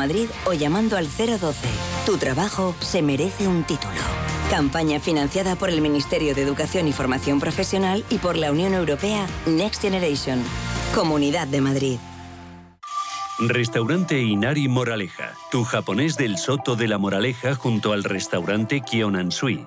Madrid o llamando al 012. Tu trabajo se merece un título. Campaña financiada por el Ministerio de Educación y Formación Profesional y por la Unión Europea Next Generation. Comunidad de Madrid. Restaurante Inari Moraleja, tu japonés del Soto de la Moraleja junto al restaurante Kionansui.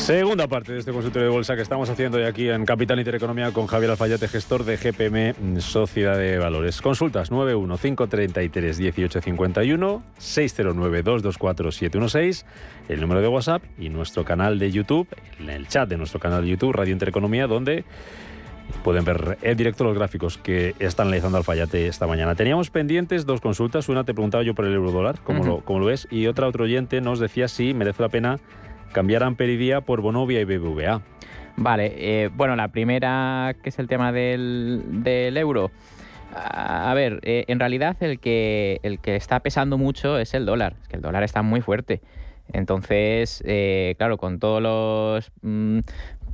Segunda parte de este consultorio de bolsa que estamos haciendo hoy aquí en Capital Intereconomía con Javier Alfayate, gestor de GPM Sociedad de Valores. Consultas 915331851, 609224716, el número de WhatsApp y nuestro canal de YouTube, en el chat de nuestro canal de YouTube, Radio Intereconomía, donde Pueden ver en directo los gráficos que están analizando Alfayate esta mañana. Teníamos pendientes dos consultas. Una te preguntaba yo por el euro dólar, cómo, lo, cómo lo ves, y otra otro oyente nos decía si merece la pena cambiar Amperidía por Bonovia y BBVA. Vale, eh, bueno, la primera, que es el tema del, euro. A ver, eh, en realidad el que, el que está pesando mucho es el dólar. Es que el dólar está muy fuerte. Entonces, eh, claro, con todos los mm,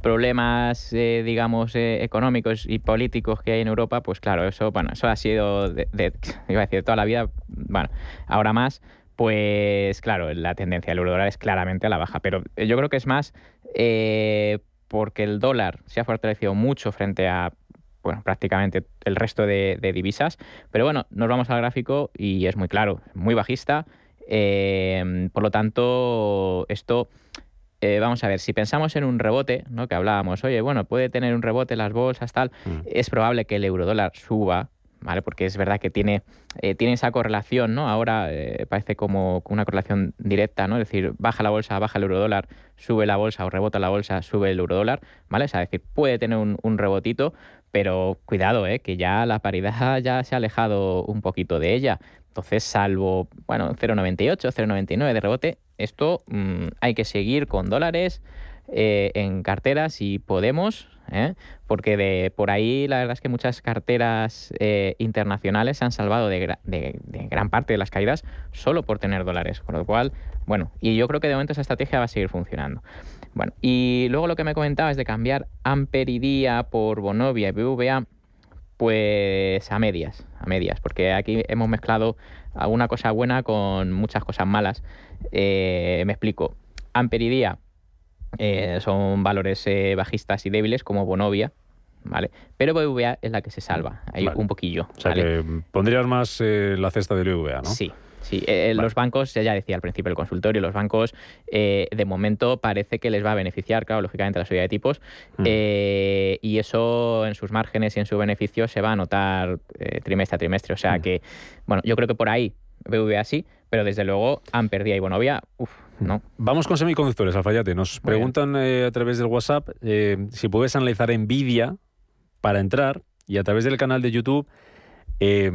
problemas, digamos, económicos y políticos que hay en Europa, pues claro, eso, bueno, eso ha sido, de, iba a decir, toda la vida, bueno, ahora más, pues claro, la tendencia del euro dólar es claramente a la baja, pero yo creo que es más porque el dólar se ha fortalecido mucho frente a bueno, prácticamente el resto de, de, divisas. Pero bueno, nos vamos al gráfico y es muy claro, muy bajista. por lo tanto, esto eh, vamos a ver, si pensamos en un rebote, ¿no? que hablábamos, oye, bueno, puede tener un rebote las bolsas, tal, mm. es probable que el eurodólar suba, ¿vale? Porque es verdad que tiene, eh, tiene esa correlación, ¿no? Ahora eh, parece como una correlación directa, ¿no? Es decir, baja la bolsa, baja el eurodólar, sube la bolsa o rebota la bolsa, sube el eurodólar, ¿vale? es decir, puede tener un, un rebotito, pero cuidado, ¿eh? que ya la paridad ya se ha alejado un poquito de ella. Entonces, salvo, bueno, 0,98, 0,99 de rebote, esto mm, hay que seguir con dólares eh, en carteras si podemos, ¿eh? porque de por ahí la verdad es que muchas carteras eh, internacionales se han salvado de, gran parte de las caídas solo por tener dólares. Con lo cual, bueno, y yo creo que de momento esa estrategia va a seguir funcionando. Bueno, y luego lo que me comentaba es de cambiar Amperidía por Bonovia y BVA pues a medias, a medias, porque aquí hemos mezclado alguna cosa buena con muchas cosas malas. Eh, me explico. Amperidía eh, son valores eh, bajistas y débiles como Bonovia, ¿vale? Pero BVA es la que se salva, hay un poquillo. O sea que pondrías más la cesta de BVA, ¿no? Sí, Sí, eh, los bancos, ya decía al principio el consultorio, los bancos eh, de momento parece que les va a beneficiar, claro, lógicamente la subida de tipos, mm. eh, y eso en sus márgenes y en su beneficio se va a notar trimestre a trimestre. O sea mm. que, bueno, yo creo que por ahí BVA sí, pero desde luego han perdido y Bonovia, uff, no. Vamos con semiconductores, Alfayate. Nos preguntan a través del WhatsApp si puedes analizar Nvidia para entrar y a través del canal de YouTube eh,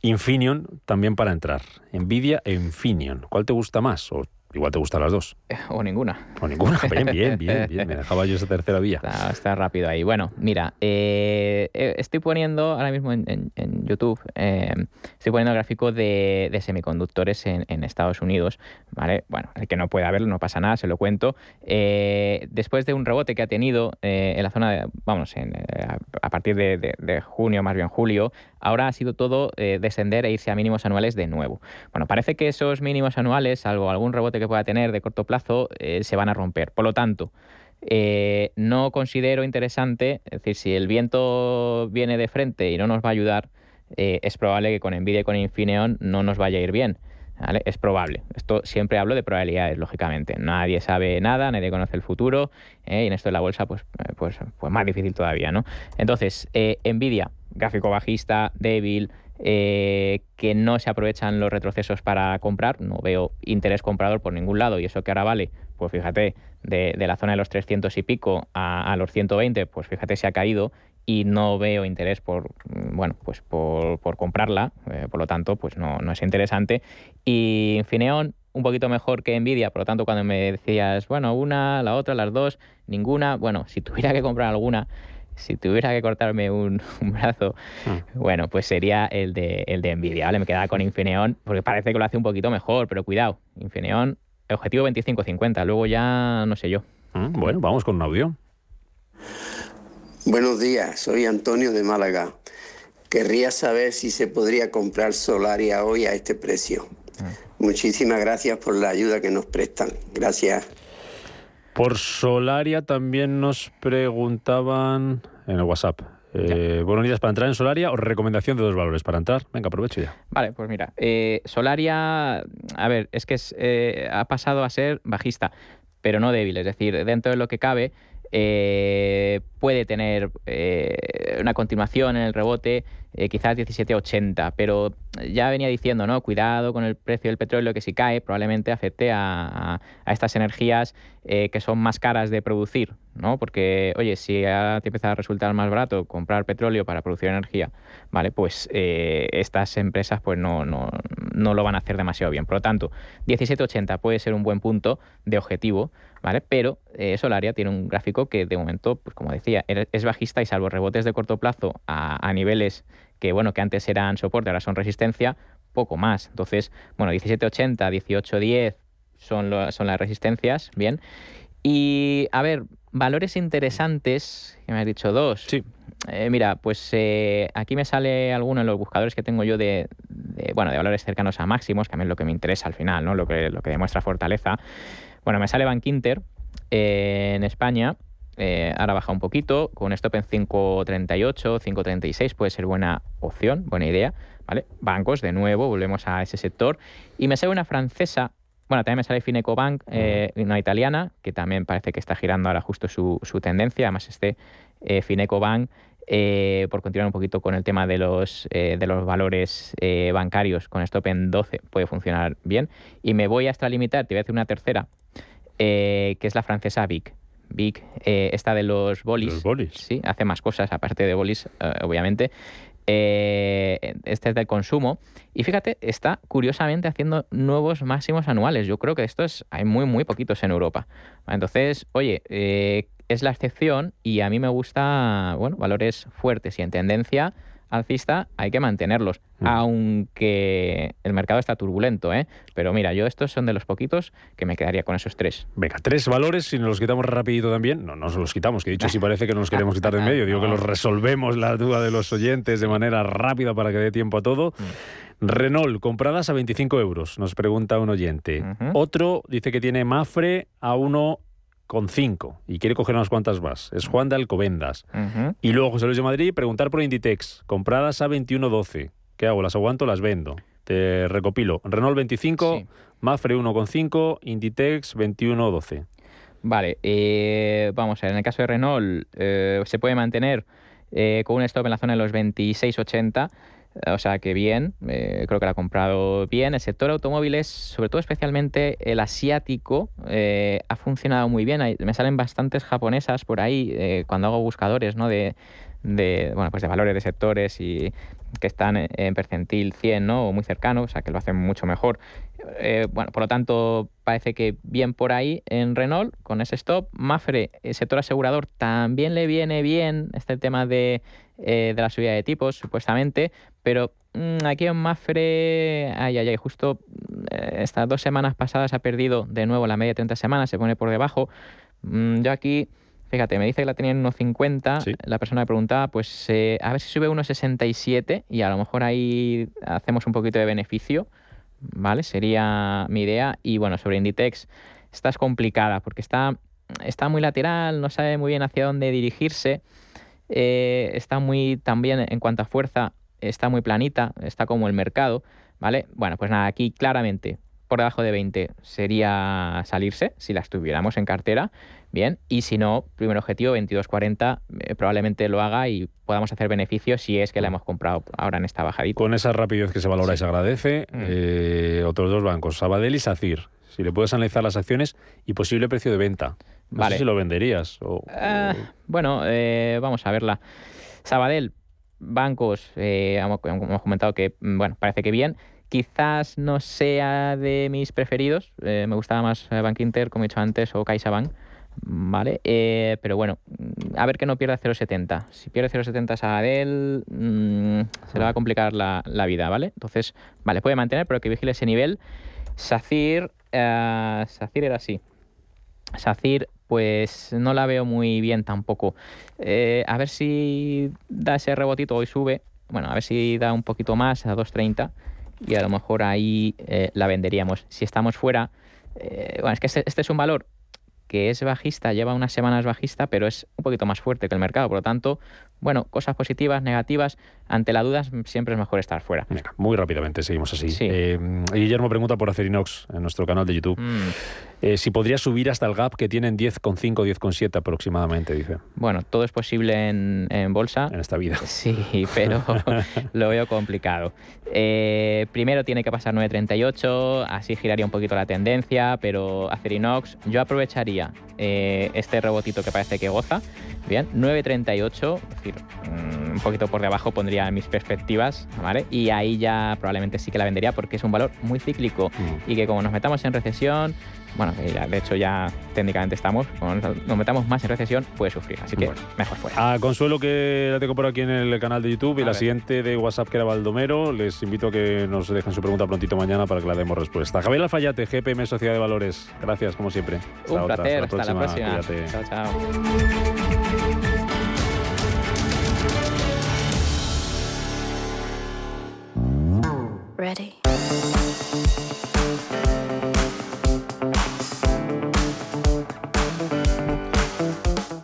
Infineon también para entrar. Nvidia e Infineon. ¿Cuál te gusta más? ¿O Igual te gustan las dos. O ninguna. O ninguna. Bien, bien, bien, bien. Me dejaba yo esa tercera vía. Está, rápido ahí. Bueno, mira, eh, eh, estoy poniendo ahora mismo en, YouTube, eh, estoy poniendo el gráfico de, semiconductores en, Estados Unidos. ¿vale? Bueno, el que no pueda verlo no pasa nada, se lo cuento. después de un rebote que ha tenido en la zona, de, vamos, a, partir de, de, junio, más bien julio, ahora ha sido todo descender e irse a mínimos anuales de nuevo. Bueno, parece que esos mínimos anuales, salvo algún rebote que pueda tener de corto plazo eh, se van a romper. Por lo tanto, eh, no considero interesante, es decir, si el viento viene de frente y no nos va a ayudar, eh, es probable que con Nvidia y con Infineon no nos vaya a ir bien. Es probable. Esto siempre hablo de probabilidades, lógicamente. Nadie sabe nada, nadie conoce el futuro, y en esto de la bolsa, pues, pues, pues más difícil todavía, ¿no? Entonces, Nvidia, gráfico bajista, débil, eh, que no se aprovechan los retrocesos para comprar. No veo interés comprador por ningún lado y eso que ahora vale, pues fíjate, de, la zona de los 300 y pico a, los 120, pues fíjate se ha caído y no veo interés por, mm, bueno, pues por comprarla, eh, por lo tanto, pues no, no es interesante. Y Infineon, un poquito mejor que Nvidia, por lo tanto, cuando me decías, bueno, una, la otra, las dos, ninguna, bueno, si tuviera que comprar alguna, si tuviera que cortarme un, brazo, hmm. bueno, pues sería el de, el de Nvidia, ¿vale? Me quedaba con Infineon, porque parece que lo hace un poquito mejor, pero cuidado, Infineon, objetivo 25-50, luego ya no sé yo. Hmm, bueno, vamos con un audio. Buenos días, soy Antonio de Málaga. Querría saber si se podría comprar Solaria hoy a este precio. Hmm. Muchísimas gracias por la ayuda que nos prestan. Gracias. Por Solaria también nos preguntaban en el WhatsApp. Eh, buenos días para entrar en Solaria o recomendación de dos valores para entrar. Venga, aprovecho ya. Vale, pues mira, eh, Solaria, a ver, es que eh, ha pasado a ser bajista, pero no débil. Es decir, dentro de lo que cabe, eh, puede tener eh, una continuación en el rebote, eh, quizás 17,80, pero ya venía diciendo, ¿no? Cuidado con el precio del petróleo, que si cae probablemente afecte a, estas energías que son más caras de producir, ¿no? Porque, oye, si ya te empieza a resultar más barato comprar petróleo para producir energía, ¿vale? Pues estas empresas pues no, no, no lo van a hacer demasiado bien. Por lo tanto, 17,80 puede ser un buen punto de objetivo, ¿vale? Pero eh, Solaria tiene un gráfico que de momento, pues como decía, es bajista y salvo rebotes de corto plazo a, niveles que, bueno, que antes eran soporte, ahora son resistencia, poco más. Entonces, bueno, 17.80, 18.10 son, son las resistencias, bien. Y, a ver, valores interesantes, que me has dicho dos. Sí. Eh, mira, pues eh, aquí me sale alguno en los buscadores que tengo yo de, bueno, de valores cercanos a máximos, que a mí es lo que me interesa al final, ¿no? Lo que, lo que demuestra fortaleza. Bueno, me sale Bank Inter eh, en España. Eh, ahora baja un poquito, con stop en 5.38, 5.36 puede ser buena opción, buena idea. ¿vale? Bancos, de nuevo, volvemos a ese sector. Y me sale una francesa, bueno, también me sale Fineco Bank, eh, una italiana, que también parece que está girando ahora justo su, su tendencia. Además, este Fineco Bank eh, por continuar un poquito con el tema de los, eh, de los valores eh, bancarios con stop en 12, puede funcionar bien. Y me voy hasta limitar, te voy a decir una tercera, que es la francesa Vic. Vic, esta de los bolis. Los bolis. Sí, hace más cosas aparte de bolis, obviamente. este es del consumo. Y fíjate, está curiosamente haciendo nuevos máximos anuales. Yo creo que estos hay muy, muy poquitos en Europa. Entonces, oye, es la excepción y a mí me gusta, bueno, valores fuertes y en tendencia alcista hay que mantenerlos, mm. aunque el mercado está turbulento, ¿eh? Pero mira, yo estos son de los poquitos que me quedaría con esos tres. Venga, tres valores, si nos los quitamos rapidito también, no, no nos los quitamos, que dicho si parece que nos queremos quitar de en medio, digo que los resolvemos la duda de los oyentes de manera rápida para que dé tiempo a todo. Mm. Renault, compradas a 25 euros, nos pregunta un oyente. Otro dice que tiene Mafre a uno con cinco y quiere coger unas cuantas más. Es Juan de Alcobendas. Y luego José Luis de Madrid, preguntar por Inditex, compradas a 21.12. ¿Qué hago? ¿Las aguanto las vendo? Te recopilo. Renault 25, Mafre 1,5, Inditex 21.12. Vale, eh, vamos a ver, en el caso de Renault eh, se puede mantener eh, con un stop en la zona de los 26.80 o sea que bien, eh, creo que la ha comprado bien. El sector automóviles, sobre todo especialmente el asiático, eh, ha funcionado muy bien. Me salen bastantes japonesas por ahí eh, cuando hago buscadores ¿no? de, de, bueno, pues de valores de sectores y que están en percentil 100 ¿no? o muy cercano, o sea que lo hacen mucho mejor. bueno, por lo tanto, parece que bien por ahí en Renault con ese stop. Mafre, el sector asegurador, también le viene bien este tema de eh, de la subida de tipos, supuestamente, pero mm, aquí en Mafre, ay, ay, ay, justo eh, estas dos semanas pasadas ha perdido de nuevo la media de 30 semanas, se pone por debajo. Mm, yo aquí, fíjate, me dice que la tenía en 1,50, la persona me preguntaba, pues eh, a ver si sube 1,67 y a lo mejor ahí hacemos un poquito de beneficio, ¿vale? Sería mi idea. Y bueno, sobre Inditex, esta es complicada porque está, está muy lateral, no sabe muy bien hacia dónde dirigirse. Eh, está muy también en cuanto a fuerza, está muy planita, está como el mercado, ¿vale? Bueno, pues nada, aquí claramente por debajo de 20 sería salirse si las tuviéramos en cartera, bien, y si no, primer objetivo 22.40 eh, probablemente lo haga y podamos hacer beneficios si es que la hemos comprado ahora en esta bajadita. Con esa rapidez que se valora y se agradece, mm. eh, otros dos bancos, Sabadell y SACIR, si le puedes analizar las acciones y posible precio de venta. No sé si lo venderías. O, ah, bueno, eh, vamos a verla. Sabadell, bancos, eh, hemos comentado que, mm, bueno, parece que bien. Quizás no sea de mis preferidos. me gustaba más Bank Inter, como he dicho antes, o CaixaBank. ¿vale? Eh, pero bueno, mm, a ver que no pierda 0,70. Si pierde 0,70 Sabadell, mmm, se le va a complicar la, vida, ¿vale? Entonces, vale, puede mantener, pero que vigile ese nivel. SACIR, uh, SACIR era así. SACIR, pues no la veo muy bien tampoco. Eh, a ver si da ese rebotito, hoy sube. Bueno, a ver si da un poquito más a 2.30 y a lo mejor ahí la venderíamos. Si estamos fuera, bueno, es que este, este es un valor que es bajista, lleva unas semanas bajista, pero es un poquito más fuerte que el mercado. Por lo tanto, bueno, cosas positivas, negativas, ante la duda siempre es mejor estar fuera. muy rápidamente seguimos así. Eh, Guillermo pregunta por Acerinox en nuestro canal de YouTube. Mm. Eh, si podría subir hasta el gap que tienen 10,5, 10,7 aproximadamente, dice. Bueno, todo es posible en, bolsa. En esta vida. Sí, pero lo veo complicado. Eh, primero tiene que pasar 9,38, así giraría un poquito la tendencia, pero Acerinox, yo aprovecharía este rebotito que parece que goza. Bien, 9,38, es decir, un poquito por debajo pondría mis perspectivas, ¿vale? Y ahí ya probablemente sí que la vendería porque es un valor muy cíclico mm. y que como nos metamos en recesión, bueno, de hecho ya técnicamente estamos, como nos metamos más en recesión, puede sufrir, así que mejor fuera. A Consuelo que la tengo por aquí en el canal de YouTube y la siguiente de WhatsApp que era Baldomero, les invito a que nos dejen su pregunta prontito mañana para que la demos respuesta. Javier Alfayate, GPM Sociedad de Valores, gracias como siempre. un placer, hasta la próxima. Chao, chao. Ready.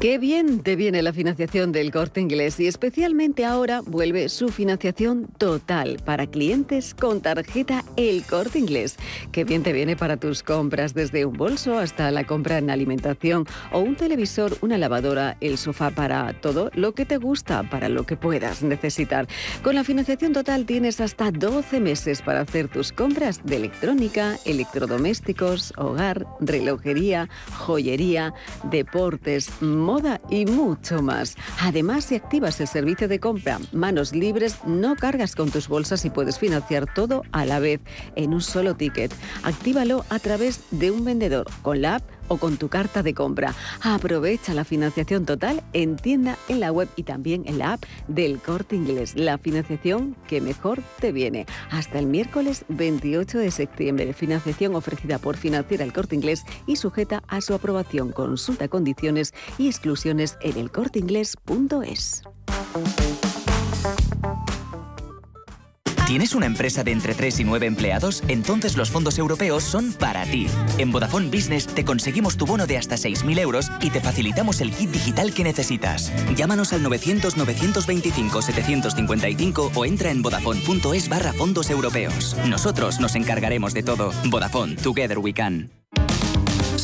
Qué bien te viene la financiación del corte inglés y especialmente ahora vuelve su financiación total para clientes con tarjeta El corte inglés. Qué bien te viene para tus compras desde un bolso hasta la compra en alimentación o un televisor, una lavadora, el sofá para todo lo que te gusta, para lo que puedas necesitar. Con la financiación total tienes hasta 12 meses para hacer tus compras de electrónica, electrodomésticos, hogar, relojería, joyería, deportes, moda y mucho más. Además, si activas el servicio de compra manos libres, no cargas con tus bolsas y puedes financiar todo a la vez en un solo ticket. Actívalo a través de un vendedor con la app o con tu carta de compra. Aprovecha la financiación total en tienda, en la web y también en la app del Corte Inglés. La financiación que mejor te viene. Hasta el miércoles 28 de septiembre. Financiación ofrecida por Financiera el Corte Inglés y sujeta a su aprobación. Consulta condiciones y exclusiones en elcorteinglés.es. ¿Tienes una empresa de entre 3 y 9 empleados? Entonces los fondos europeos son para ti. En Vodafone Business te conseguimos tu bono de hasta 6.000 euros y te facilitamos el kit digital que necesitas. Llámanos al 900-925-755 o entra en vodafone.es barra fondos europeos. Nosotros nos encargaremos de todo. Vodafone, Together We Can.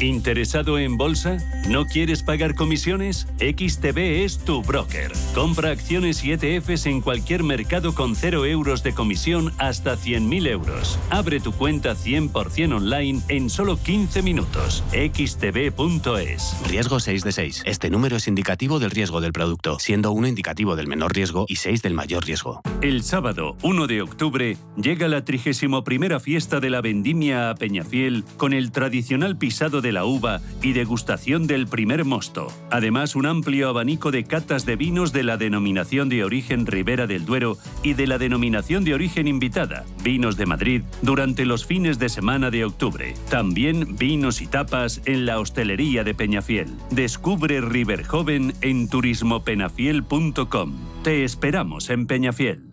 ¿Interesado en bolsa? ¿No quieres pagar comisiones? XTB es tu broker. Compra acciones y ETFs en cualquier mercado con 0 euros de comisión hasta 100.000 euros. Abre tu cuenta 100% online en solo 15 minutos. xtb.es. Riesgo 6 de 6. Este número es indicativo del riesgo del producto, siendo 1 indicativo del menor riesgo y 6 del mayor riesgo. El sábado 1 de octubre llega la 31 fiesta de la vendimia a Peñafiel con el tradicional pisado de de la uva y degustación del primer mosto. Además, un amplio abanico de catas de vinos de la denominación de origen Ribera del Duero y de la denominación de origen invitada, Vinos de Madrid, durante los fines de semana de octubre. También vinos y tapas en la hostelería de Peñafiel. Descubre River Joven en turismopenafiel.com. Te esperamos en Peñafiel.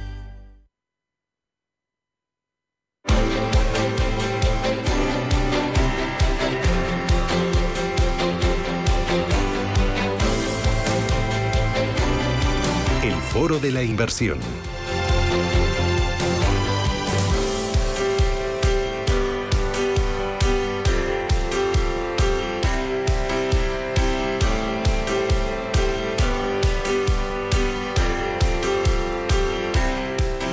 Foro de la Inversión.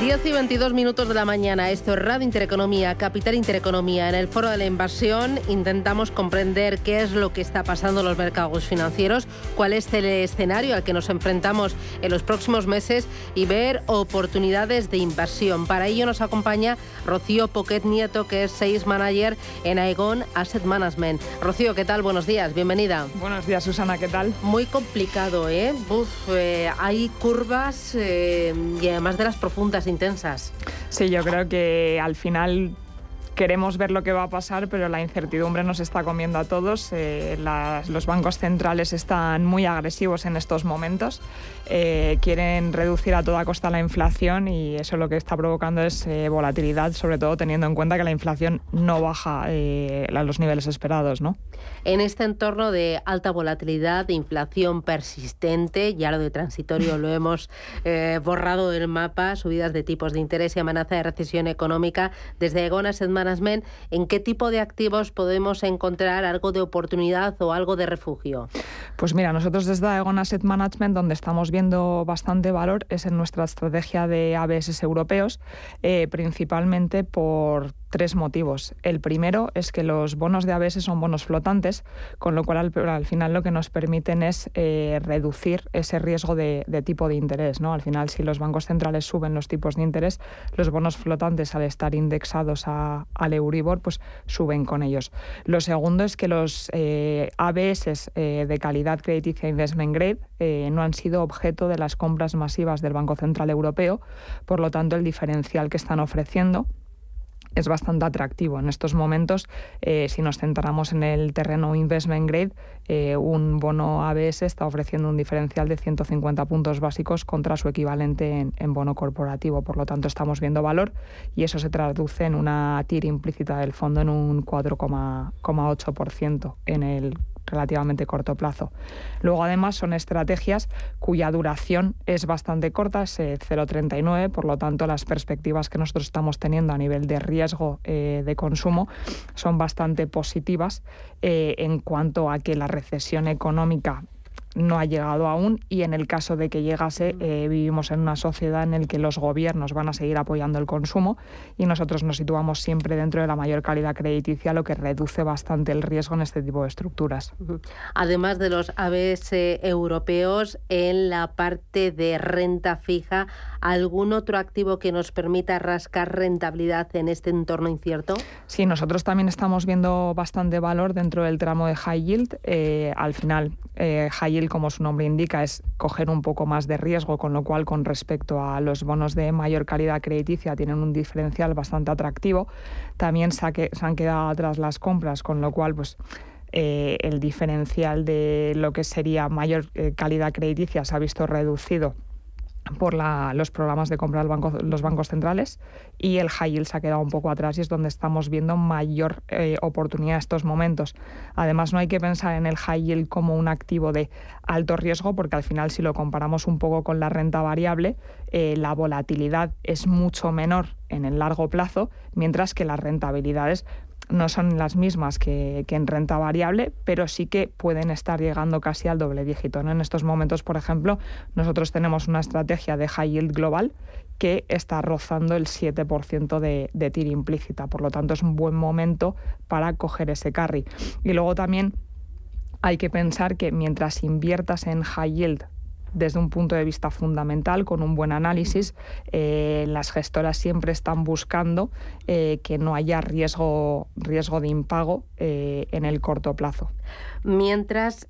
10 y 22 minutos de la mañana. Esto es Radio Intereconomía, Capital Intereconomía. En el Foro de la Inversión intentamos comprender qué es lo que está pasando en los mercados financieros, cuál es el escenario al que nos enfrentamos en los próximos meses y ver oportunidades de inversión. Para ello nos acompaña Rocío Poquet Nieto, que es Sales Manager en Aegon Asset Management. Rocío, ¿qué tal? Buenos días, bienvenida. Buenos días, Susana, ¿qué tal? Muy complicado, ¿eh? eh hay curvas eh, y además de las profundas Sí, yo creo que al final queremos ver lo que va a pasar, pero la incertidumbre nos está comiendo a todos. Eh, los bancos centrales están muy agresivos en estos momentos. Eh, quieren reducir a toda costa la inflación y eso lo que está provocando es eh, volatilidad, sobre todo teniendo en cuenta que la inflación no baja a los niveles esperados. ¿no? En este entorno de alta volatilidad, de inflación persistente, ya lo de transitorio lo hemos borrado del mapa, subidas de tipos de interés y amenaza de recesión económica, desde Egona ¿en qué tipo de activos podemos encontrar algo de oportunidad o algo de refugio? Pues mira, nosotros desde Aegon Asset Management, donde estamos viendo bastante valor, es en nuestra estrategia de ABS europeos, eh, principalmente por tres motivos. El primero es que los bonos de ABS son bonos flotantes, con lo cual al, final lo que nos permiten es eh, reducir ese riesgo de, tipo de interés. ¿no? Al final, si los bancos centrales suben los tipos de interés, los bonos flotantes, al estar indexados a, al Euribor, pues suben con ellos. Lo segundo es que los eh, ABS eh, de calidad crediticia investment grade no han sido objeto de las compras masivas del Banco Central Europeo, por lo tanto el diferencial que están ofreciendo es bastante atractivo. En estos momentos, eh, si nos centramos en el terreno investment grade, eh, un bono ABS está ofreciendo un diferencial de 150 puntos básicos contra su equivalente en, en bono corporativo. Por lo tanto, estamos viendo valor y eso se traduce en una TIR implícita del fondo en un 4,8% en el relativamente corto plazo. Luego, además, son estrategias cuya duración es bastante corta, es 0,39, eh, por lo tanto, las perspectivas que nosotros estamos teniendo a nivel de riesgo eh, de consumo son bastante positivas eh, en cuanto a que la recesión económica no ha llegado aún y en el caso de que llegase eh, vivimos en una sociedad en la que los gobiernos van a seguir apoyando el consumo y nosotros nos situamos siempre dentro de la mayor calidad crediticia, lo que reduce bastante el riesgo en este tipo de estructuras. Además de los ABS europeos, en la parte de renta fija, ¿algún otro activo que nos permita rascar rentabilidad en este entorno incierto? Sí, nosotros también estamos viendo bastante valor dentro del tramo de high yield. Eh, al final, eh, high yield, como su nombre indica, es coger un poco más de riesgo, con lo cual con respecto a los bonos de mayor calidad crediticia tienen un diferencial bastante atractivo. También se, han quedado atrás las compras, con lo cual pues eh, el diferencial de lo que sería mayor eh, calidad crediticia se ha visto reducido por los programas de compra de los bancos centrales y el high yield se ha quedado un poco atrás y es donde estamos viendo mayor eh, oportunidad en estos momentos. Además, no hay que pensar en el high yield como un activo de alto riesgo porque al final si lo comparamos un poco con la renta variable, eh, la volatilidad es mucho menor en el largo plazo, mientras que las rentabilidades no son las mismas que, en renta variable, pero sí que pueden estar llegando casi al doble dígito. En estos momentos, por ejemplo, nosotros tenemos una estrategia de high yield global que está rozando el 7% de, de TIR implícita. Por lo tanto, es un buen momento para coger ese carry. Y luego también hay que pensar que mientras inviertas en high yield desde un punto de vista fundamental, con un buen análisis. Eh, las gestoras siempre están buscando eh, que no haya riesgo, riesgo de impago eh, en el corto plazo. Mientras,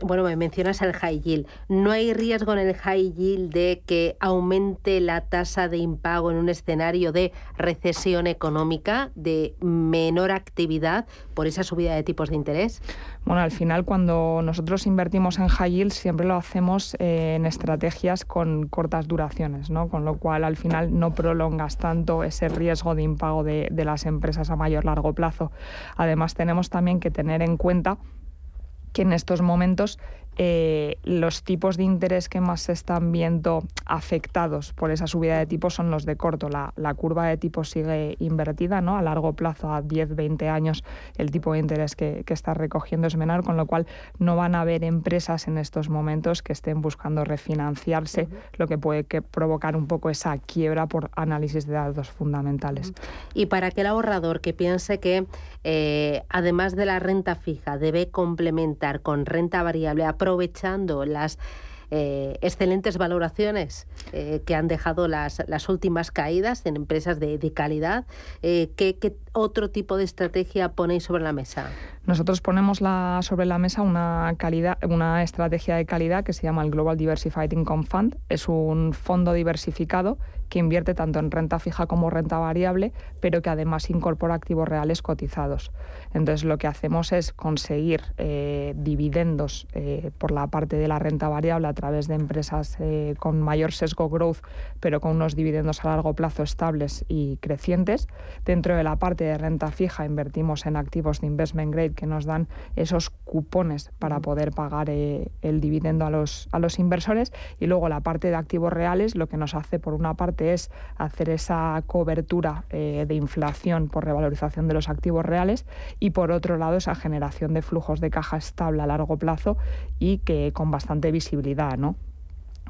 bueno, me mencionas el high yield. ¿No hay riesgo en el high yield de que aumente la tasa de impago en un escenario de recesión económica, de menor actividad por esa subida de tipos de interés? Bueno, al final cuando nosotros invertimos en high yield siempre lo hacemos eh, en estrategias con cortas duraciones, ¿no? con lo cual al final no prolongas tanto ese riesgo de impago de, de las empresas a mayor largo plazo. Además tenemos también que tener en cuenta que en estos momentos eh, los tipos de interés que más se están viendo afectados por esa subida de tipos son los de corto. La, curva de tipos sigue invertida, ¿no? A largo plazo, a 10, 20 años, el tipo de interés que, está recogiendo es menor, con lo cual no van a haber empresas en estos momentos que estén buscando refinanciarse, lo que puede que provocar un poco esa quiebra por análisis de datos fundamentales. Y para aquel ahorrador que piense que eh, además de la renta fija debe complementar con renta variable, aprovechando las eh, excelentes valoraciones eh, que han dejado las, las, últimas caídas en empresas de, calidad. Eh, ¿qué, ¿qué, otro tipo de estrategia ponéis sobre la mesa? Nosotros ponemos la, sobre la mesa una, calidad, una estrategia de calidad que se llama el Global Diversified Income Fund. Es un fondo diversificado que invierte tanto en renta fija como renta variable, pero que además incorpora activos reales cotizados. Entonces lo que hacemos es conseguir eh, dividendos eh, por la parte de la renta variable a través de empresas eh, con mayor sesgo growth, pero con unos dividendos a largo plazo estables y crecientes. Dentro de la parte de renta fija invertimos en activos de investment grade que nos dan esos cupones para poder pagar el dividendo a los, a los inversores y luego la parte de activos reales lo que nos hace por una parte es hacer esa cobertura eh, de inflación por revalorización de los activos reales y por otro lado esa generación de flujos de caja estable a largo plazo y que con bastante visibilidad, ¿no?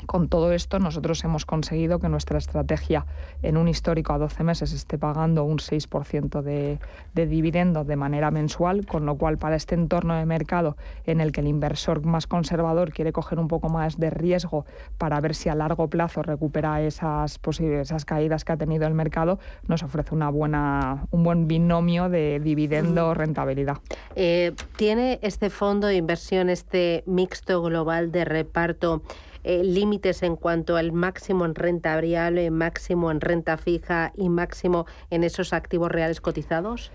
Con todo esto, nosotros hemos conseguido que nuestra estrategia en un histórico a 12 meses esté pagando un 6% de, de dividendo de manera mensual, con lo cual para este entorno de mercado en el que el inversor más conservador quiere coger un poco más de riesgo para ver si a largo plazo recupera esas, posibles, esas caídas que ha tenido el mercado, nos ofrece una buena, un buen binomio de dividendo-rentabilidad. Eh, ¿Tiene este fondo de inversión, este mixto global de reparto, eh, límites en cuanto al máximo en renta variable, máximo en renta fija y máximo en esos activos reales cotizados?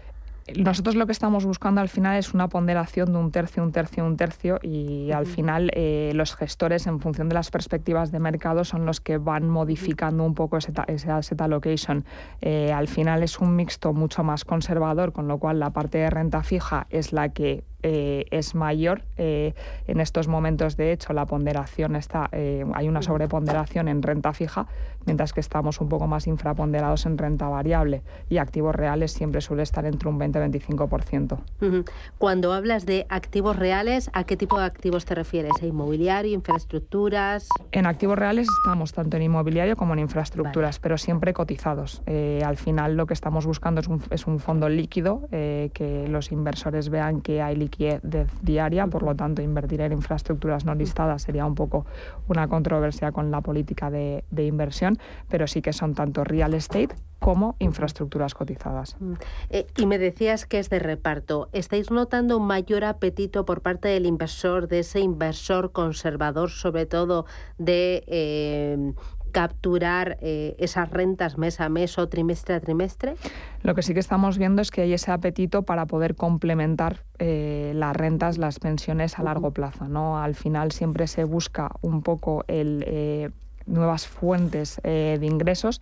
Nosotros lo que estamos buscando al final es una ponderación de un tercio, un tercio, un tercio y al final eh, los gestores en función de las perspectivas de mercado son los que van modificando un poco ese, ese asset allocation. Eh, al final es un mixto mucho más conservador, con lo cual la parte de renta fija es la que eh, es mayor. Eh, en estos momentos, de hecho, la ponderación está, eh, hay una sobreponderación en renta fija, mientras que estamos un poco más infraponderados en renta variable y activos reales siempre suele estar entre un 20-25%. Cuando hablas de activos reales, ¿a qué tipo de activos te refieres? ¿A inmobiliario, infraestructuras? En activos reales estamos tanto en inmobiliario como en infraestructuras, pero siempre cotizados. al final lo que estamos buscando es un, es un fondo líquido, que los inversores vean que hay liquidez de diaria, por lo tanto invertir en infraestructuras no listadas sería un poco una controversia con la política de, inversión, pero sí que son tanto real estate como infraestructuras cotizadas. Mm. Eh, y me decías que es de reparto. ¿Estáis notando un mayor apetito por parte del inversor, de ese inversor conservador, sobre todo de eh, capturar eh, esas rentas mes a mes o trimestre a trimestre? Lo que sí que estamos viendo es que hay ese apetito para poder complementar eh, las rentas, las pensiones a largo plazo. ¿no? Al final siempre se busca un poco el, eh, nuevas fuentes de ingresos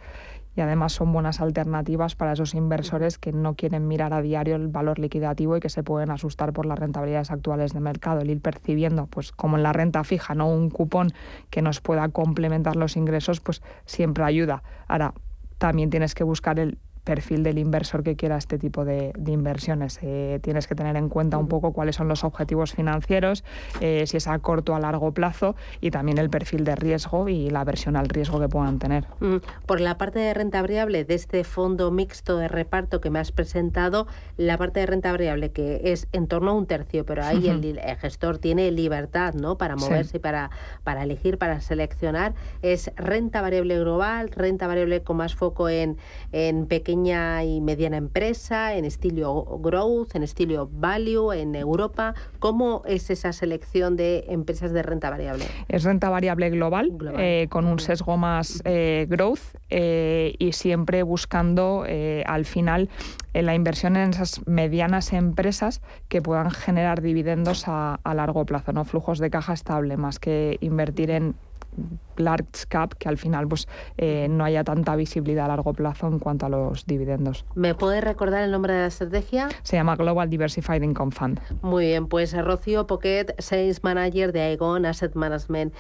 y además son buenas alternativas para esos inversores que no quieren mirar a diario el valor liquidativo y que se pueden asustar por las rentabilidades actuales de mercado. El ir percibiendo, pues como en la renta fija, no un cupón que nos pueda complementar los ingresos, pues siempre ayuda. Ahora, también tienes que buscar el perfil del inversor que quiera este tipo de, inversiones. Eh, tienes que tener en cuenta un poco cuáles son los objetivos financieros, eh, si es a corto o a largo plazo y también el perfil de riesgo y la versión al riesgo que puedan tener. Por la parte de renta variable de este fondo mixto de reparto que me has presentado, la parte de renta variable que es en torno a un tercio, pero ahí el, gestor tiene libertad ¿no? para moverse, para, para elegir, para seleccionar, es renta variable global, renta variable con más foco en, en pequeña y mediana empresa, en estilo growth, en estilo value, en Europa. ¿Cómo es esa selección de empresas de renta variable? Es renta variable global, eh, con un sesgo más eh, growth eh, y siempre buscando al final la inversión en esas medianas empresas que puedan generar dividendos a, a largo plazo, no flujos de caja estable, más que invertir en large cap que al final pues eh, no haya tanta visibilidad a largo plazo en cuanto a los dividendos. ¿Me puede recordar el nombre de la estrategia? Se llama Global Diversified Income Fund. Muy bien, pues Rocío Pocket, Sales Manager de Aegon Asset Management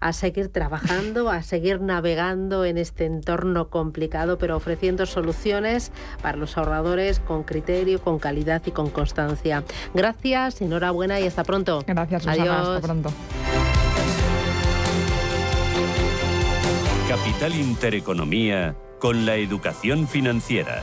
a seguir trabajando, a seguir navegando en este entorno complicado, pero ofreciendo soluciones para los ahorradores con criterio, con calidad y con constancia. Gracias, enhorabuena y hasta pronto. Gracias, Susana, hasta pronto. Capital Intereconomía con la educación financiera.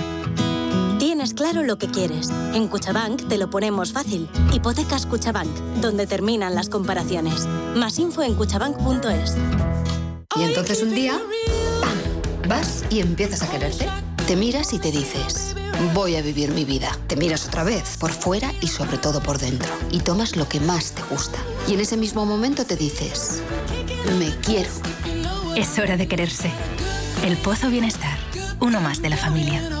Claro lo que quieres. En Cuchabank te lo ponemos fácil. Hipotecas Cuchabank, donde terminan las comparaciones. Más info en cuchabank.es. Y entonces un día, ¡pam! Vas y empiezas a quererte. Te miras y te dices, voy a vivir mi vida. Te miras otra vez, por fuera y sobre todo por dentro. Y tomas lo que más te gusta. Y en ese mismo momento te dices, me quiero. Es hora de quererse. El Pozo Bienestar, uno más de la familia.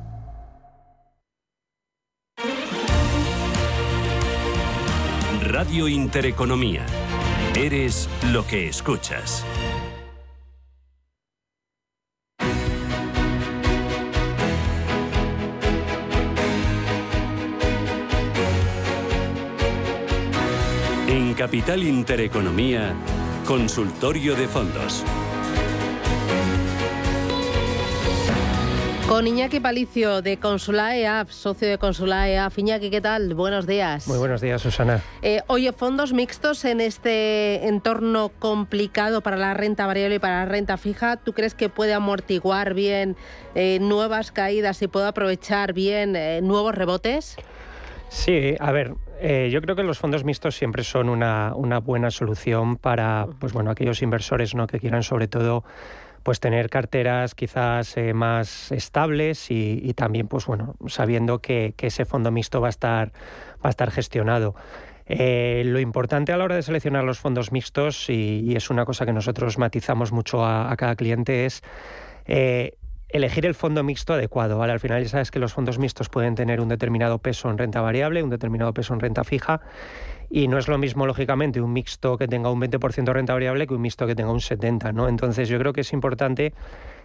Radio Intereconomía. Eres lo que escuchas. En Capital Intereconomía, Consultorio de Fondos. Con Iñaki Palicio de Consulae App, socio de Consulae App. Iñaki, ¿qué tal? Buenos días. Muy buenos días, Susana. Eh, oye, fondos mixtos en este entorno complicado para la renta variable y para la renta fija, ¿tú crees que puede amortiguar bien eh, nuevas caídas y puede aprovechar bien eh, nuevos rebotes? Sí, a ver, yo creo que los fondos mixtos siempre son una, una buena solución para pues bueno, aquellos inversores ¿no? que quieran sobre todo pues tener carteras quizás eh, más estables y, también pues bueno sabiendo que, ese fondo mixto va a estar va a estar gestionado. Eh, lo importante a la hora de seleccionar los fondos mixtos y, es una cosa que nosotros matizamos mucho a, cada cliente es eh, elegir el fondo mixto adecuado. Al final ya sabes que los fondos mixtos pueden tener un determinado peso en renta variable, un determinado peso en renta fija y no es lo mismo, lógicamente, un mixto que tenga un 20% de renta variable que un mixto que tenga un 70%. ¿no? Entonces yo creo que es importante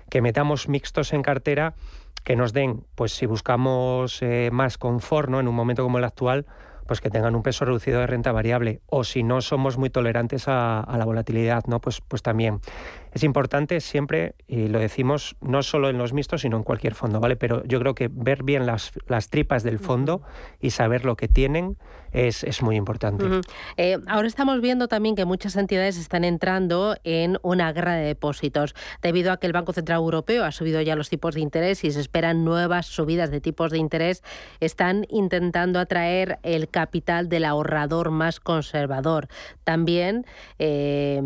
que metamos mixtos en cartera que nos den, pues si buscamos eh, más confort ¿no? en un momento como el actual, pues que tengan un peso reducido de renta variable. O si no somos muy tolerantes a, a la volatilidad, ¿no? Pues, pues también. Es importante siempre, y lo decimos no solo en los mixtos, sino en cualquier fondo, ¿vale? Pero yo creo que ver bien las, las tripas del fondo y saber lo que tienen es, es muy importante. Ujú. Eh, ahora estamos viendo también que muchas entidades están entrando en una guerra de depósitos debido a que el Banco Central Europeo ha subido ya los tipos de interés y se esperan nuevas subidas de tipos de interés. Están intentando atraer el capital del ahorrador más conservador. También eh,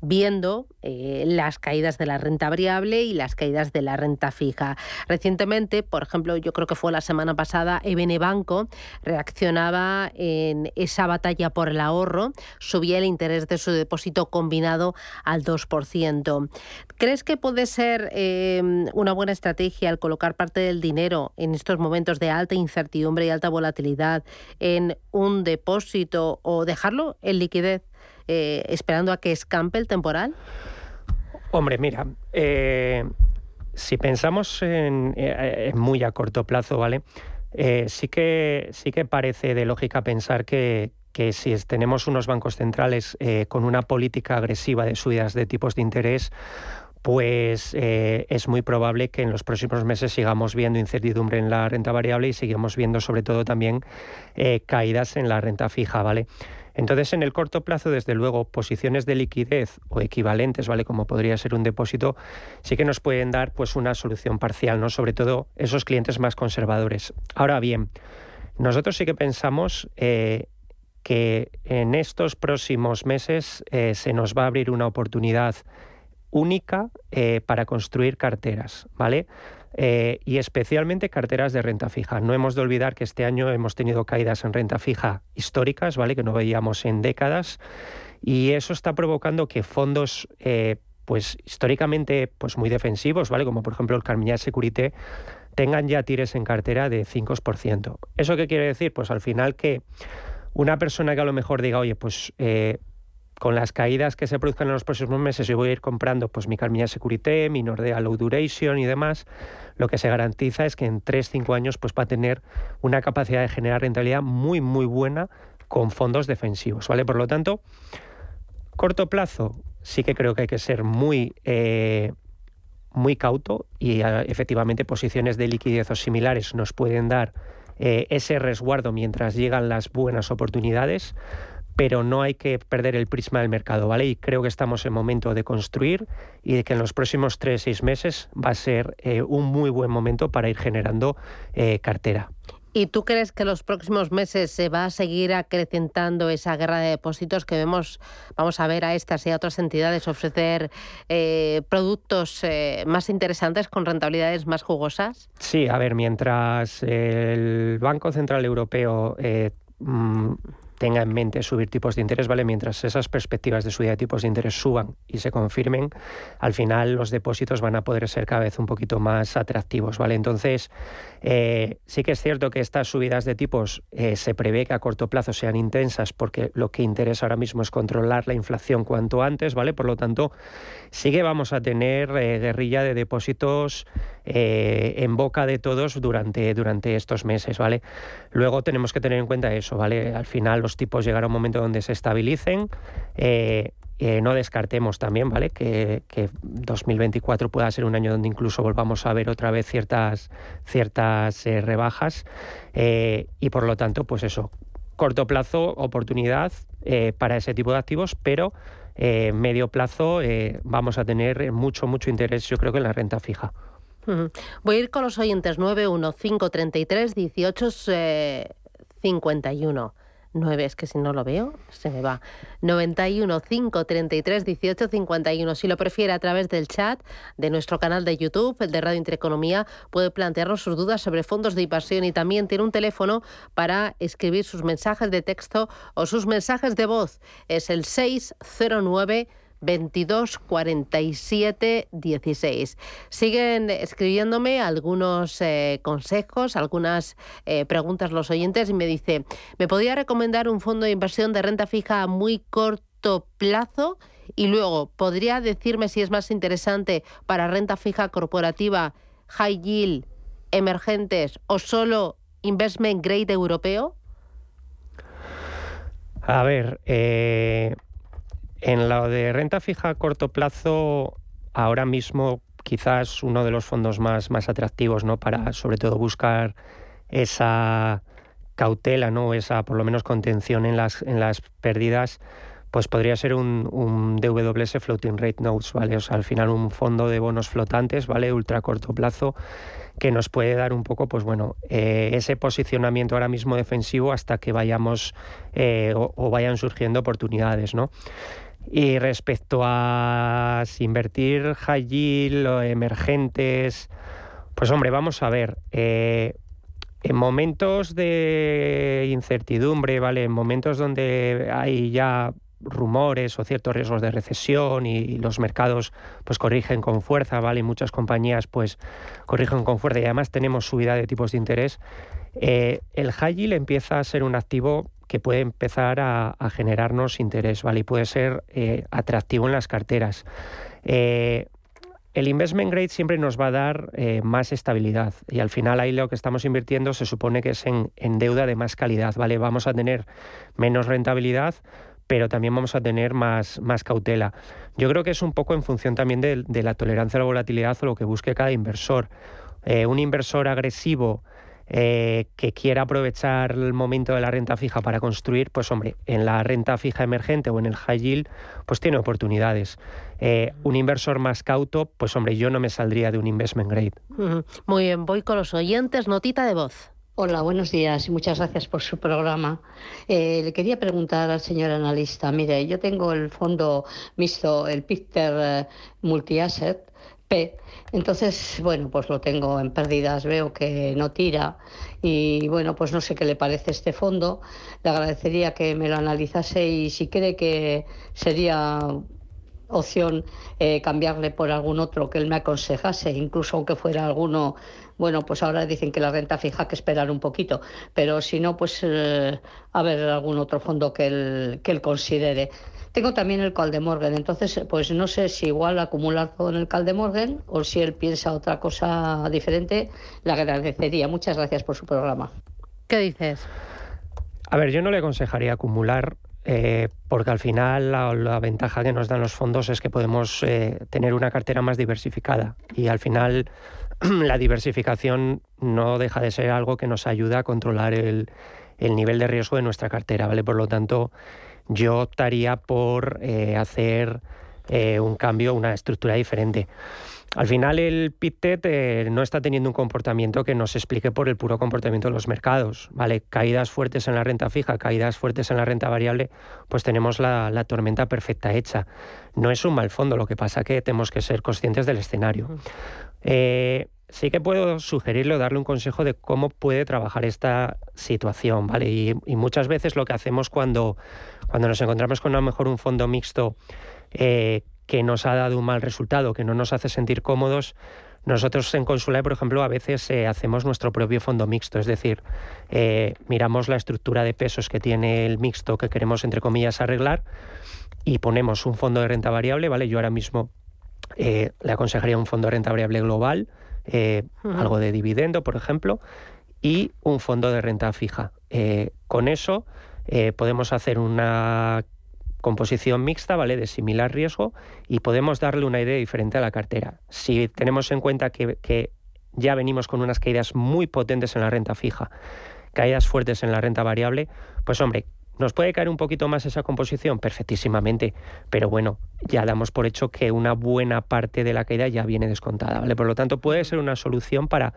viendo eh, las caídas de la renta variable y las caídas de la renta fija. Recientemente, por ejemplo, yo creo que fue la semana pasada, EBN Banco reaccionaba en esa batalla por el ahorro, subía el interés de su depósito combinado al 2%. ¿Crees que puede ser eh, una buena estrategia el colocar parte del dinero en estos momentos de alta incertidumbre y alta volatilidad en un depósito o dejarlo en liquidez eh, esperando a que escampe el temporal? Hombre, mira, eh, si pensamos en, eh, muy a corto plazo, ¿vale? Eh, sí, que, sí que parece de lógica pensar que, que si tenemos unos bancos centrales con una política agresiva de subidas de tipos de interés, pues es muy probable que en los próximos meses sigamos viendo incertidumbre en la renta variable y sigamos viendo sobre todo también caídas en la renta fija, ¿vale? Entonces, en el corto plazo, desde luego, posiciones de liquidez o equivalentes, ¿vale? Como podría ser un depósito, sí que nos pueden dar pues una solución parcial, ¿no? Sobre todo esos clientes más conservadores. Ahora bien, nosotros sí que pensamos eh, que en estos próximos meses eh, se nos va a abrir una oportunidad única eh, para construir carteras, ¿vale? Eh, y especialmente carteras de renta fija. No hemos de olvidar que este año hemos tenido caídas en renta fija históricas, ¿vale? Que no veíamos en décadas. Y eso está provocando que fondos, eh, pues históricamente, pues muy defensivos, ¿vale? Como por ejemplo el Carmignac Securité, tengan ya tires en cartera de 5%. ¿Eso qué quiere decir? Pues al final que una persona que a lo mejor diga, oye, pues eh, con las caídas que se produzcan en los próximos meses, yo voy a ir comprando pues mi Carmignac Securité, mi Nordea Low Duration y demás, lo que se garantiza es que en 3-5 años pues va a tener una capacidad de generar rentabilidad muy, muy buena con fondos defensivos, ¿vale? Por lo tanto, corto plazo sí que creo que hay que ser muy... eh, muy cauto y eh, efectivamente posiciones de liquidez o similares nos pueden dar eh, ese resguardo mientras llegan las buenas oportunidades, pero no hay que perder el prisma del mercado, ¿vale? Y creo que estamos en momento de construir y de que en los próximos 3-6 meses va a ser eh, un muy buen momento para ir generando eh, cartera. ¿Y tú crees que los próximos meses se va a seguir acrecentando esa guerra de depósitos que vemos, vamos a ver a estas y a otras entidades ofrecer eh, productos eh, más interesantes con rentabilidades más jugosas? Sí, a ver, mientras el Banco Central Europeo eh, mm, tenga en mente subir tipos de interés, ¿vale? Mientras esas perspectivas de subida de tipos de interés suban y se confirmen, al final los depósitos van a poder ser cada vez un poquito más atractivos, ¿vale? Entonces, eh, sí que es cierto que estas subidas de tipos eh, se prevé que a corto plazo sean intensas porque lo que interesa ahora mismo es controlar la inflación cuanto antes, ¿vale? Por lo tanto, sí que vamos a tener eh, guerrilla de depósitos eh, en boca de todos durante, durante estos meses, ¿vale? Luego tenemos que tener en cuenta eso, ¿vale? Al final los tipos llegará un momento donde se estabilicen. eh, eh, no descartemos también, ¿vale? Que, que 2024 pueda ser un año donde incluso volvamos a ver otra vez ciertas, ciertas eh, rebajas. eh, y por lo tanto, pues eso, corto plazo, oportunidad eh, para ese tipo de activos, pero medio plazo vamos a tener mucho, mucho interés, yo creo que en la renta fija. Voy a ir con los oyentes 91533 18 eh, 51. 9 es que si no lo veo se me va. 91 533 18 51. Si lo prefiere a través del chat de nuestro canal de YouTube, el de Radio Intereconomía, puede plantearnos sus dudas sobre fondos de inversión y también tiene un teléfono para escribir sus mensajes de texto o sus mensajes de voz. Es el 609 22 47 16. Siguen escribiéndome algunos eh, consejos, algunas eh, preguntas los oyentes y me dice, ¿me podría recomendar un fondo de inversión de renta fija a muy corto plazo Y luego, ¿podría decirme si es más interesante para renta fija corporativa, high yield, emergentes o solo investment grade europeo? A ver, eh, en lo de renta fija a corto plazo, ahora mismo quizás uno de los fondos más, más atractivos, ¿no? Para sobre todo buscar esa cautela, ¿no? Esa por lo menos contención en las, en las pérdidas, pues podría ser un, un, DWS Floating Rate Notes, ¿vale? O sea, al final un fondo de bonos flotantes, ¿vale? Ultra corto plazo, que nos puede dar un poco, pues bueno, eh, ese posicionamiento ahora mismo defensivo hasta que vayamos eh, o, o, vayan surgiendo oportunidades, ¿no? Y respecto a invertir high yield o emergentes, pues hombre, vamos a ver. Eh, en momentos de incertidumbre, ¿vale? En momentos donde hay ya rumores o ciertos riesgos de recesión y los mercados pues corrigen con fuerza, ¿vale? Y muchas compañías pues corrigen con fuerza y además tenemos subida de tipos de interés, eh, el high yield empieza a ser un activo que puede empezar a, generarnos interés, ¿vale? Y puede ser eh, atractivo en las carteras. Eh, el investment grade siempre nos va a dar eh, más estabilidad y al final ahí lo que estamos invirtiendo se supone que es en, deuda de más calidad, ¿vale? Vamos a tener menos rentabilidad, pero también vamos a tener más, cautela. Yo creo que es un poco en función también de, de la tolerancia a la volatilidad o lo que busque cada inversor. un inversor agresivo eh, que quiera aprovechar el momento de la renta fija para construir, pues hombre, en la renta fija emergente o en el high yield, pues tiene oportunidades. Eh, un inversor más cauto, pues hombre, yo no me saldría de un investment grade. Muy bien, voy con los oyentes, notita de voz. Hola, buenos días y muchas gracias por su programa. Eh, le quería preguntar al señor analista, mire, yo tengo el fondo mixto, el Picter Multi-Asset, P, entonces, bueno, pues lo tengo en pérdidas, veo que no tira y bueno, pues no sé qué le parece este fondo. Le agradecería que me lo analizase y si cree que sería opción eh, cambiarle por algún otro que él me aconsejase, incluso aunque fuera alguno, bueno, pues ahora dicen que la renta fija que esperar un poquito, pero si no, pues eh, a ver algún otro fondo que él, que él considere. Tengo también el Caldemorgen, entonces pues no sé si igual acumular todo en el Caldemorgen o si él piensa otra cosa diferente, le agradecería. Muchas gracias por su programa. ¿Qué dices? A ver, yo no le aconsejaría acumular eh, porque al final la, ventaja que nos dan los fondos es que podemos eh, tener una cartera más diversificada y al final la diversificación no deja de ser algo que nos ayuda a controlar el, el nivel de riesgo de nuestra cartera, ¿vale? Por lo tanto, yo optaría por eh, hacer eh, un cambio, una estructura diferente. Al final el PITET eh, no está teniendo un comportamiento que nos explique por el puro comportamiento de los mercados. ¿vale? Caídas fuertes en la renta fija, caídas fuertes en la renta variable, pues tenemos la, tormenta perfecta hecha. No es un mal fondo, lo que pasa que tenemos que ser conscientes del escenario sí que puedo sugerirle o darle un consejo de cómo puede trabajar esta situación, ¿vale? Y, muchas veces lo que hacemos cuando, cuando nos encontramos con a lo mejor un fondo mixto eh, que nos ha dado un mal resultado, que no nos hace sentir cómodos, nosotros en Consulae, por ejemplo, a veces eh, hacemos nuestro propio fondo mixto, es decir, eh, miramos la estructura de pesos que tiene el mixto que queremos, entre comillas, arreglar y ponemos un fondo de renta variable, ¿vale? Yo ahora mismo le aconsejaría un fondo de renta variable global, eh, algo de dividendo, por ejemplo, y un fondo de renta fija. Eh, con eso eh, podemos hacer una composición mixta, ¿vale? De similar riesgo y podemos darle una idea diferente a la cartera. Si tenemos en cuenta que, que ya venimos con unas caídas muy potentes en la renta fija, caídas fuertes en la renta variable, pues hombre, ¿Nos puede caer un poquito más esa composición? Perfectísimamente, pero bueno, ya damos por hecho que una buena parte de la caída ya viene descontada, ¿vale? Por lo tanto, puede ser una solución para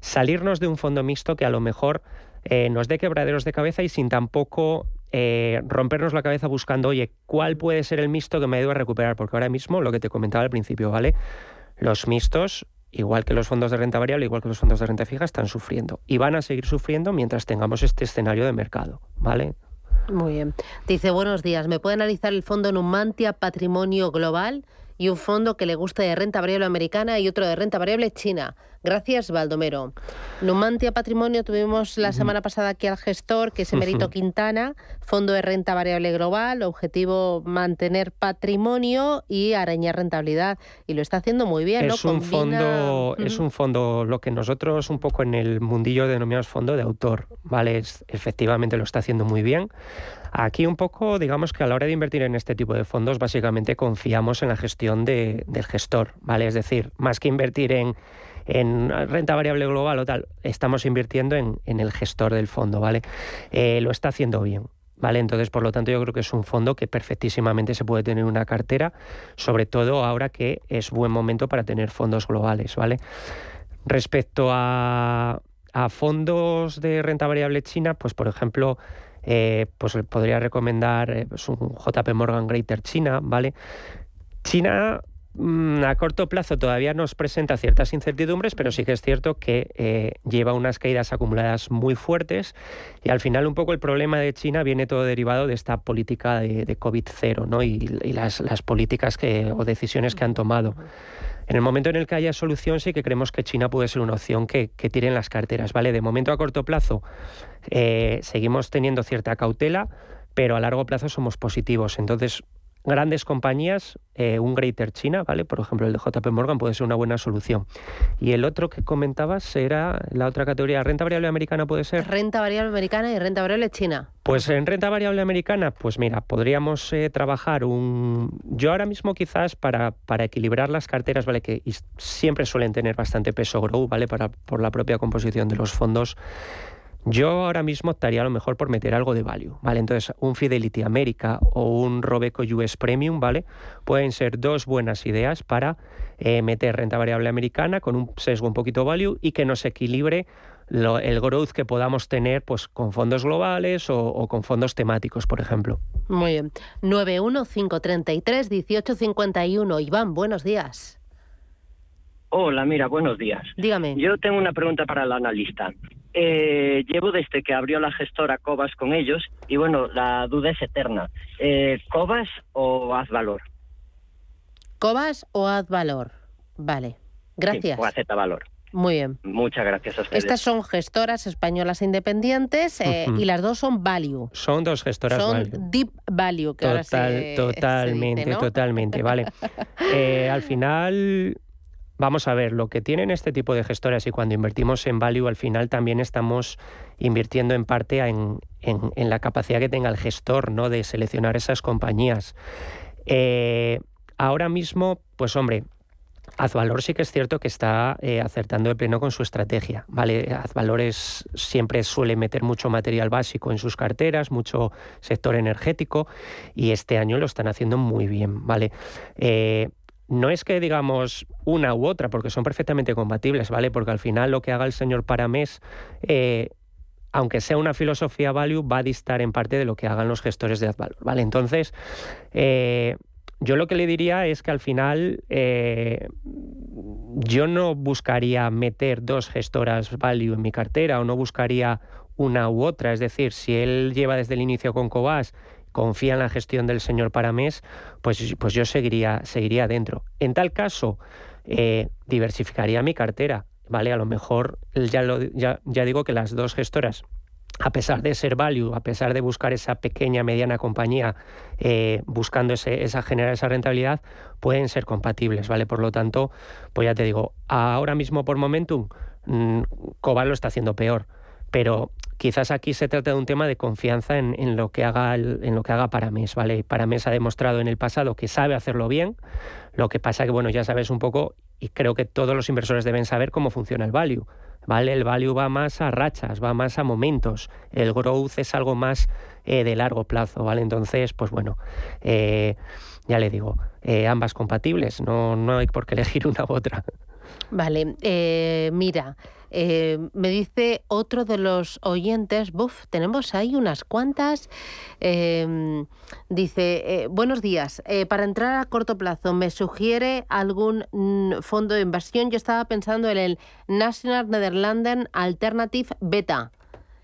salirnos de un fondo mixto que a lo mejor eh, nos dé quebraderos de cabeza y sin tampoco eh, rompernos la cabeza buscando, oye, ¿cuál puede ser el mixto que me ayude a recuperar? Porque ahora mismo, lo que te comentaba al principio, ¿vale? Los mixtos igual que los fondos de renta variable, igual que los fondos de renta fija, están sufriendo. Y van a seguir sufriendo mientras tengamos este escenario de mercado, ¿vale? Muy bien. Dice, buenos días, ¿me puede analizar el fondo Numantia Patrimonio Global y un fondo que le guste de renta variable americana y otro de renta variable china? Gracias, Baldomero. Numantia Patrimonio tuvimos la semana pasada aquí al gestor, que es Emerito Quintana, Fondo de Renta Variable Global, objetivo mantener patrimonio y arañar rentabilidad. Y lo está haciendo muy bien, es Un fondo, Es un fondo, lo que nosotros un poco en el mundillo denominamos fondo de autor, ¿vale? efectivamente lo está haciendo muy bien. Aquí un poco, digamos que a la hora de invertir en este tipo de fondos, básicamente confiamos en la gestión del gestor, ¿vale? Es decir, más que invertir en, renta variable global o tal, estamos invirtiendo en, el gestor del fondo, ¿vale? Eh, lo está haciendo bien. ¿Vale? Entonces, por lo tanto, yo creo que es un fondo que perfectísimamente se puede tener una cartera, sobre todo ahora que es buen momento para tener fondos globales, ¿vale? Respecto a, a fondos de renta variable china, pues por ejemplo, eh, pues podría recomendar eh, pues un JP Morgan Greater China, ¿vale? China a corto plazo todavía nos presenta ciertas incertidumbres, pero sí que es cierto que eh, lleva unas caídas acumuladas muy fuertes y al final un poco el problema de China viene todo derivado de esta política de, COVID-0 ¿no? y, las, políticas que, o decisiones que han tomado. En el momento en el que haya solución, sí que creemos que China puede ser una opción que, tiren las carteras. ¿vale? De momento a corto plazo eh, seguimos teniendo cierta cautela, pero a largo plazo somos positivos. Entonces, grandes compañías, eh, un Greater China, ¿vale? Por ejemplo, el de JP Morgan puede ser una buena solución. Y el otro que comentabas era la otra categoría, renta variable americana puede ser. Renta variable americana y renta variable china. Pues en renta variable americana, pues mira, podríamos eh, trabajar un... Yo ahora mismo quizás para, para equilibrar las carteras, ¿vale? Que siempre suelen tener bastante peso grow, ¿vale? Para, por la propia composición de los fondos. Yo ahora mismo estaría a lo mejor por meter algo de value, ¿vale? Entonces, un Fidelity America o un Robeco US Premium, ¿vale? Pueden ser dos buenas ideas para eh, meter renta variable americana con un sesgo un poquito value y que nos equilibre el growth que podamos tener pues con fondos globales o, con fondos temáticos, por ejemplo. Muy bien. 915331851. Iván, buenos días. Hola, mira, buenos días. Dígame. Yo tengo una pregunta para el analista. Eh, llevo desde que abrió la gestora Cobas con ellos y bueno, la duda es eterna. Eh, ¿Cobas o Valor? ¿Cobas o Valor? Vale, gracias. o Z Valor. Muy bien. Muchas gracias a ustedes. Estas son gestoras españolas independientes eh, y las dos son value. Son dos gestoras son deep value, que ahora se, Totalmente, totalmente, vale. al final Vamos a ver, lo que tienen este tipo de gestoras y cuando invertimos en value, al final también estamos invirtiendo en parte en, la capacidad que tenga el gestor ¿no? de seleccionar esas compañías. Eh, ahora mismo, pues hombre, Azvalor sí que es cierto que está eh, acertando de pleno con su estrategia. ¿vale? Azvalor siempre suele meter mucho material básico en sus carteras, mucho sector energético, y este año lo están haciendo muy bien. ¿vale? Eh, no es que digamos una u otra, porque son perfectamente compatibles, ¿vale? Porque al final lo que haga el señor Paramés, eh, aunque sea una filosofía value, va a distar en parte de lo que hagan los gestores de AdValor, ¿vale? Entonces, eh, yo lo que le diría es que al final eh, yo no buscaría meter dos gestoras value en mi cartera o no buscaría una u otra. Es decir, si él lleva desde el inicio con Cobas confía en la gestión del señor Paramés, pues, pues yo seguiría, seguiría dentro. En tal caso, eh, diversificaría mi cartera, ¿vale? A lo mejor ya, lo, ya, ya digo que las dos gestoras a pesar de ser value, a pesar de buscar esa pequeña, mediana compañía, eh, buscando ese, esa generar esa rentabilidad, pueden ser compatibles, ¿vale? Por lo tanto, pues ya te digo, ahora mismo por momentum, mmm, Cobal lo está haciendo peor, pero quizás aquí se trata de un tema de confianza en, lo que haga en lo que haga Paramés, ¿vale? Paramés ha demostrado en el pasado que sabe hacerlo bien. Lo que pasa que bueno, ya sabes un poco y creo que todos los inversores deben saber cómo funciona el value. ¿Vale? El value va más a rachas, va más a momentos. El growth es algo más eh, de largo plazo, ¿vale? Entonces, pues bueno, eh, ya le digo, eh, ambas compatibles, no, no hay por qué elegir una u otra. Vale, mira, eh, me dice otro de los oyentes, buf, tenemos ahí unas cuantas. Em, dice, eh, buenos días, eh, para entrar a corto plazo, ¿me sugiere algún mm, fondo de inversión? Yo estaba pensando en el National Netherlands Alternative Beta.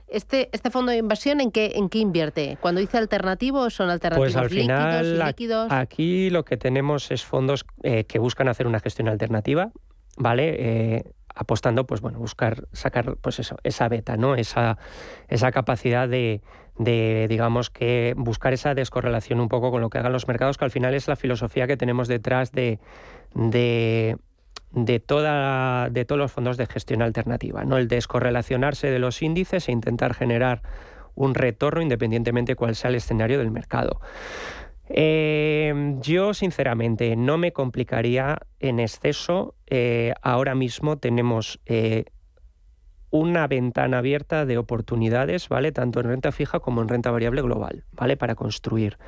Este, este fondo de inversión, ¿en qué, ¿en qué invierte? Cuando dice alternativo, ¿son alternativos pues al final, líquidos? Aquí lo que tenemos es fondos que buscan hacer una gestión alternativa, ¿vale? Apostando, pues bueno, buscar sacar pues eso, esa beta, ¿no? Esa, esa capacidad de, de, digamos que buscar esa descorrelación un poco con lo que hagan los mercados, que al final es la filosofía que tenemos detrás de, de, de, toda, de todos los fondos de gestión alternativa, ¿no? El descorrelacionarse de los índices e intentar generar un retorno independientemente cuál sea el escenario del mercado. Eh, yo, sinceramente, no me complicaría en exceso. Eh, ahora mismo tenemos eh, una ventana abierta de oportunidades, ¿vale? Tanto en renta fija como en renta variable global, ¿vale? Para construir.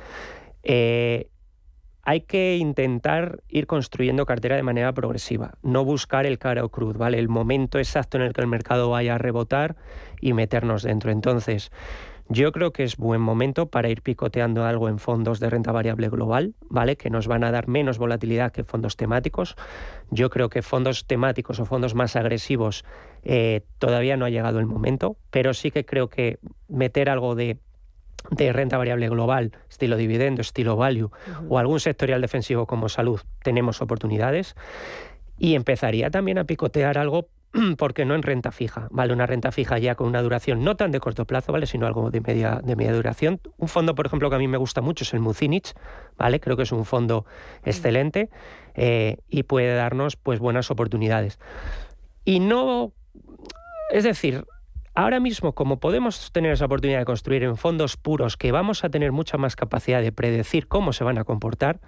hay que intentar ir construyendo cartera de manera progresiva, no buscar el cara o cruz, ¿vale? El momento exacto en el que el mercado vaya a rebotar y meternos dentro. Entonces, yo creo que es buen momento para ir picoteando algo en fondos de renta variable global, ¿vale? Que nos van a dar menos volatilidad que fondos temáticos. Yo creo que fondos temáticos o fondos más agresivos eh, todavía no ha llegado el momento, pero sí que creo que meter algo de de renta variable global, estilo dividendo, estilo value, o algún sectorial defensivo como salud, tenemos oportunidades. Y empezaría también a picotear algo porque no en renta fija, ¿vale? Una renta fija ya con una duración no tan de corto plazo, ¿vale? Sino algo de media, de media duración. Un fondo, por ejemplo, que a mí me gusta mucho es el Mucinich, ¿vale? Creo que es un fondo excelente eh, y puede darnos, pues, buenas oportunidades. Y no... Es decir, ahora mismo, como podemos tener esa oportunidad de construir en fondos puros que vamos a tener mucha más capacidad de predecir cómo se van a comportar,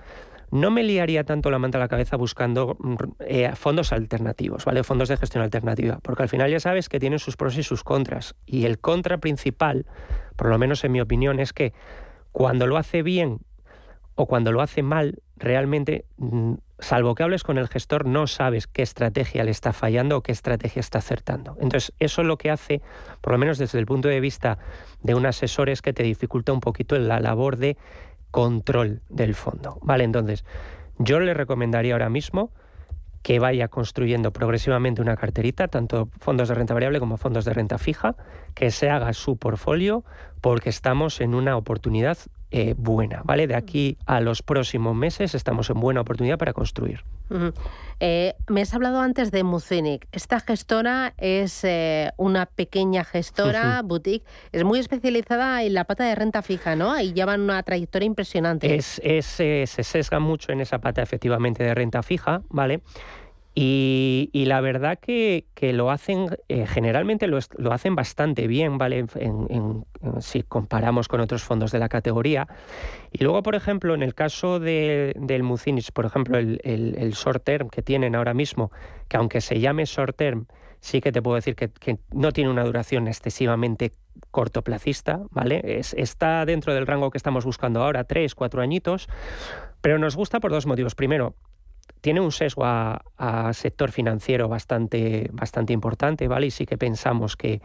no me liaría tanto la manta a la cabeza buscando mm, eh, fondos alternativos, ¿vale? Fondos de gestión alternativa, porque al final ya sabes que tienen sus pros y sus contras. Y el contra principal, por lo menos en mi opinión, es que cuando lo hace bien o cuando lo hace mal, realmente, mm, salvo que hables con el gestor, no sabes qué estrategia le está fallando o qué estrategia está acertando. Entonces, eso es lo que hace, por lo menos desde el punto de vista de un asesor, es que te dificulta un poquito la labor de control del fondo. Vale, entonces yo le recomendaría ahora mismo que vaya construyendo progresivamente una carterita, tanto fondos de renta variable como fondos de renta fija, que se haga su portfolio, porque estamos en una oportunidad eh, buena, ¿vale? De aquí a los próximos meses estamos en buena oportunidad para construir. Eh, me has hablado antes de Mucinic. Esta gestora es eh, una pequeña gestora, boutique, es muy especializada en la pata de renta fija, ¿no? Y llevan una trayectoria impresionante. Es, se sesga mucho en esa pata efectivamente de renta fija, ¿vale? Y, la verdad que, lo hacen, eh, generalmente lo, hacen bastante bien, ¿vale? si comparamos con otros fondos de la categoría. Y luego, por ejemplo, en el caso del Mucinich, por ejemplo, el, short term que tienen ahora mismo, que aunque se llame short term, sí que te puedo decir que, no tiene una duración excesivamente cortoplacista, ¿vale? está dentro del rango que estamos buscando ahora, tres, cuatro añitos, pero nos gusta por dos motivos. Primero, tiene un sesgo a, sector financiero bastante, bastante importante, ¿vale? Y sí que pensamos que,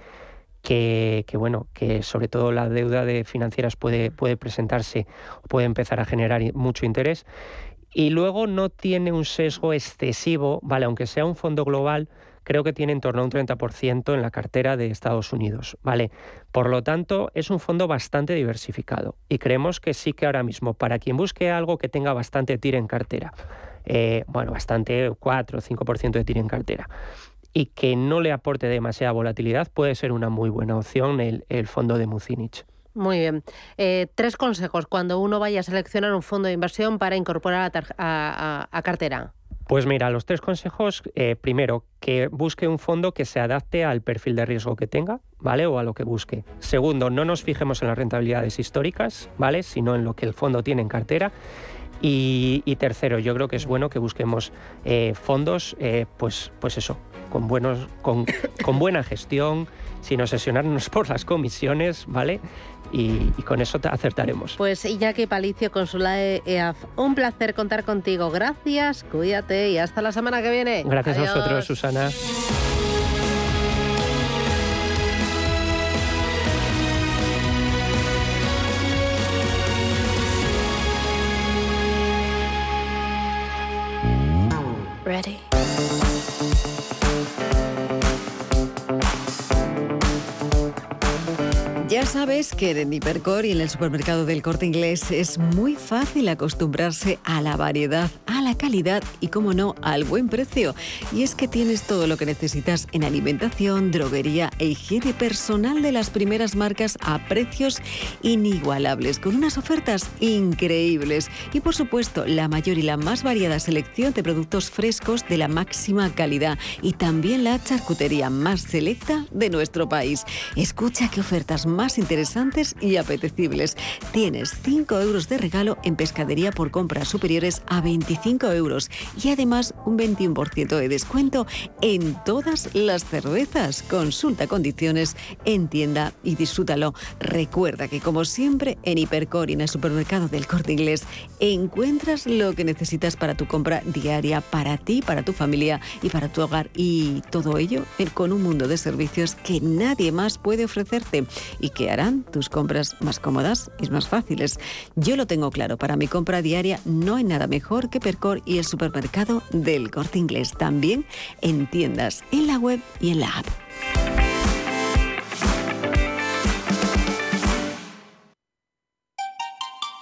que, bueno, que sobre todo la deuda de financieras puede, puede presentarse, puede empezar a generar mucho interés. Y luego no tiene un sesgo excesivo, ¿vale? Aunque sea un fondo global, creo que tiene en torno a un 30% en la cartera de Estados Unidos, ¿vale? Por lo tanto, es un fondo bastante diversificado y creemos que sí que ahora mismo, para quien busque algo que tenga bastante tiro en cartera, eh, bueno, bastante 4 o 5% de tiro en cartera y que no le aporte demasiada volatilidad, puede ser una muy buena opción el, fondo de Mucinich. Muy bien. Eh, tres consejos cuando uno vaya a seleccionar un fondo de inversión para incorporar a, cartera. Pues mira, los tres consejos, eh, primero, que busque un fondo que se adapte al perfil de riesgo que tenga, ¿vale? O a lo que busque. Segundo, no nos fijemos en las rentabilidades históricas, ¿vale? Sino en lo que el fondo tiene en cartera. Y, tercero, yo creo que es bueno que busquemos eh, fondos, eh, pues, pues eso, con, buenos, con, con, buena gestión, sin obsesionarnos por las comisiones, ¿vale? Y, con eso te acertaremos. Pues Iñaki Palicio, Consulae EAF, un placer contar contigo. Gracias, cuídate y hasta la semana que viene. Gracias a vosotros, Susana. Sabes que en Hipercor y en el supermercado del Corte Inglés es muy fácil acostumbrarse a la variedad, la calidad y, como no, al buen precio. Y es que tienes todo lo que necesitas en alimentación, droguería e higiene personal de las primeras marcas a precios inigualables, con unas ofertas increíbles. Y por supuesto, la mayor y la más variada selección de productos frescos de la máxima calidad y también la charcutería más selecta de nuestro país. Escucha qué ofertas más interesantes y apetecibles. Tienes 5 euros de regalo en pescadería por compras superiores a 25 euros y además un 21% de descuento en todas las cervezas. Consulta condiciones en tienda y disfrútalo. Recuerda que como siempre en Hipercor y en el supermercado del Corte Inglés encuentras lo que necesitas para tu compra diaria, para ti, para tu familia y para tu hogar. Y todo ello con un mundo de servicios que nadie más puede ofrecerte y que harán tus compras más cómodas y más fáciles. Yo lo tengo claro, para mi compra diaria no hay nada mejor que Percor y el supermercado del Corte Inglés. También en tiendas, en la web y en la app.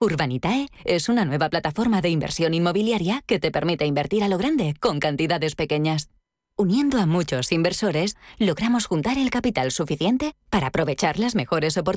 Urbanitae es una nueva plataforma de inversión inmobiliaria que te permite invertir a lo grande con cantidades pequeñas. Uniendo a muchos inversores, logramos juntar el capital suficiente para aprovechar las mejores oportunidades